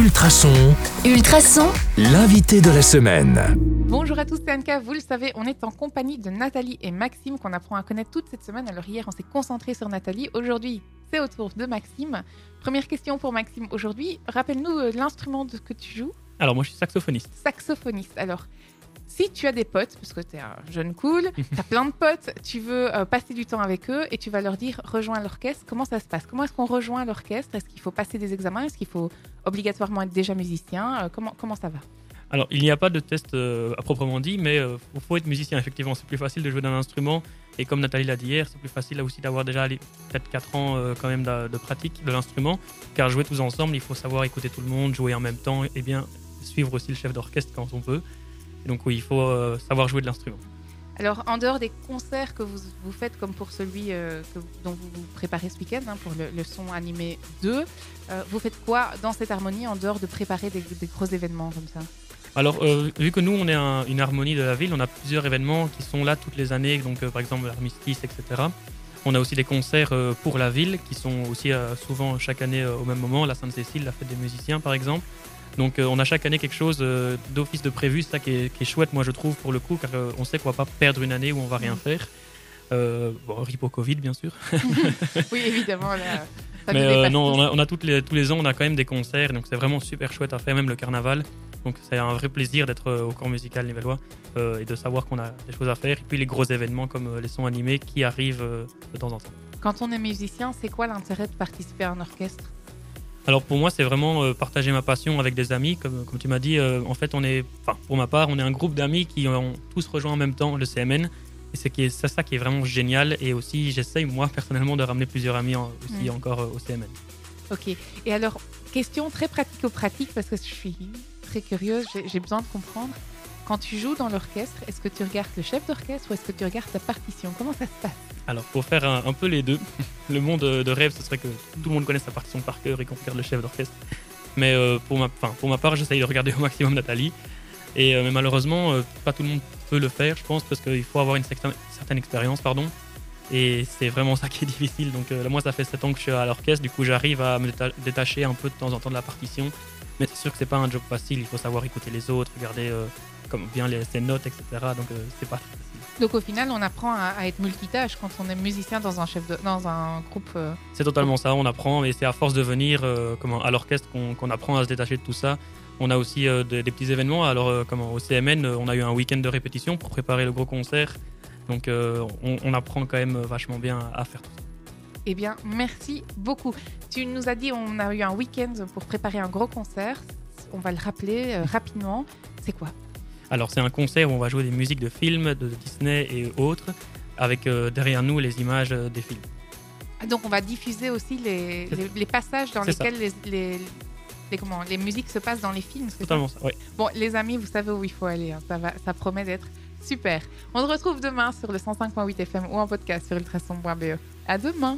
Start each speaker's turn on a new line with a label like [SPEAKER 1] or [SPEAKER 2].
[SPEAKER 1] Ultrason,
[SPEAKER 2] Ultrason,
[SPEAKER 1] l'invité de la semaine.
[SPEAKER 3] Bonjour à tous, c'est Anka. Vous le savez, on est en compagnie de Nathalie et Maxime qu'on apprend à connaître toute cette semaine. Alors hier, on s'est concentré sur Nathalie. Aujourd'hui, c'est au tour de Maxime. Première question pour Maxime aujourd'hui. Rappelle-nous euh, l'instrument que tu joues.
[SPEAKER 4] Alors moi je suis saxophoniste.
[SPEAKER 3] Saxophoniste. Alors, si tu as des potes, parce que tu es un jeune cool, tu as plein de potes, tu veux euh, passer du temps avec eux et tu vas leur dire rejoins l'orchestre, comment ça se passe? Comment est-ce qu'on rejoint l'orchestre? Est-ce qu'il faut passer des examens? Est-ce qu'il faut obligatoirement être déjà musicien? Euh, comment, comment ça va?
[SPEAKER 4] Alors il n'y a pas de test euh, à proprement dit, mais il faut être musicien effectivement. C'est plus facile de jouer d'un instrument et comme Nathalie l'a dit hier, c'est plus facile aussi d'avoir déjà peut-être 4 ans euh, quand même de, de pratique de l'instrument. Car jouer tous ensemble, il faut savoir écouter tout le monde, jouer en même temps et bien suivre aussi le chef d'orchestre quand on peut. Et donc oui, il faut euh, savoir jouer de l'instrument.
[SPEAKER 3] Alors, en dehors des concerts que vous, vous faites, comme pour celui euh, que- dont vous vous préparez ce week-end, hein, pour le, le son animé 2, euh, vous faites quoi dans cette harmonie en dehors de préparer des, des gros événements comme ça?
[SPEAKER 4] Alors, euh, vu que nous, on est un- une harmonie de la ville, on a plusieurs événements qui sont là toutes les années, donc par exemple l'armistice, etc. On a aussi des concerts pour la ville qui sont aussi souvent chaque année au même moment, la Sainte-Cécile, la fête des musiciens par exemple. Donc euh, on a chaque année quelque chose euh, d'office de prévu, c'est ça qui est, qui est chouette moi je trouve pour le coup, car euh, on sait qu'on va pas perdre une année où on va rien faire. Euh, bon, rip au Covid bien sûr.
[SPEAKER 3] Oui, évidemment. Là,
[SPEAKER 4] Mais euh, non, on a, on a toutes les, tous les ans, on a quand même des concerts, donc c'est vraiment super chouette à faire, même le carnaval. Donc c'est un vrai plaisir d'être au corps musical nivellois euh, et de savoir qu'on a des choses à faire. Et puis les gros événements comme les sons animés qui arrivent de temps en temps.
[SPEAKER 3] Quand on est musicien, c'est quoi l'intérêt de participer à un orchestre?
[SPEAKER 4] Alors pour moi, c'est vraiment euh, partager ma passion avec des amis. Comme, comme tu m'as dit, euh, en fait, on est, enfin pour ma part, on est un groupe d'amis qui ont tous rejoint en même temps le CMN. Et c'est est- ça qui est vraiment génial. Et aussi, j'essaye moi personnellement de ramener plusieurs amis en- aussi encore euh, au CMN.
[SPEAKER 3] Ok. Et alors, question très pratico-pratique, parce que je suis très curieuse, j'ai- j'ai besoin de comprendre. Quand tu joues dans l'orchestre, est-ce que tu regardes le chef d'orchestre ou est-ce que tu regardes ta partition? Comment ça se passe?
[SPEAKER 4] Alors, pour faire un, un peu les deux, le monde de rêve, ce serait que tout le monde connaisse sa partition par cœur et qu'on regarde le chef d'orchestre. Mais euh, pour, ma, pour ma part, j'essaye de regarder au maximum Nathalie. Et, euh, mais malheureusement, euh, pas tout le monde peut le faire, je pense, parce qu'il faut avoir une certaine, expérience. pardon. Et c'est vraiment ça qui est difficile. Donc, euh, moi, ça fait 7 ans que je suis à l'orchestre. Du coup, j'arrive à me déta- détacher un peu de temps en temps de la partition. Mais c'est sûr que c'est pas un job facile. Il faut savoir écouter les autres, regarder comme bien les, ses notes, etc. Donc, c'est pas très facile.
[SPEAKER 3] Donc au final, on apprend à, à être multitâche quand on est musicien dans un chef de, dans un groupe. euh,
[SPEAKER 4] C'est totalement ça, on apprend, et c'est à force de venir euh, comment, à l'orchestre qu'on apprend à se détacher de tout ça. On a aussi euh, des, des petits événements. Alors, comment, au CMN, on a eu un week-end de répétition pour préparer le gros concert. Donc, on, on apprend quand même vachement bien à faire tout ça.
[SPEAKER 3] Eh bien, merci beaucoup. Tu nous as dit on a eu un week-end pour préparer un gros concert. On va le rappeler rapidement. C'est quoi?
[SPEAKER 4] Alors, c'est un concert où on va jouer des musiques de films, de Disney et autres, avec euh, derrière nous les images euh, des films.
[SPEAKER 3] Ah, Donc on va diffuser aussi les,
[SPEAKER 4] C'est-
[SPEAKER 3] les, les passages dans lesquels les, les, les- comment, les musiques se passent dans les films.
[SPEAKER 4] Totalement ça, ouais.
[SPEAKER 3] Bon, les amis, vous savez où il faut aller. hein. Ça, va, ça promet d'être super. On se retrouve demain sur le 105.8 FM ou en podcast sur ultrason.be. À demain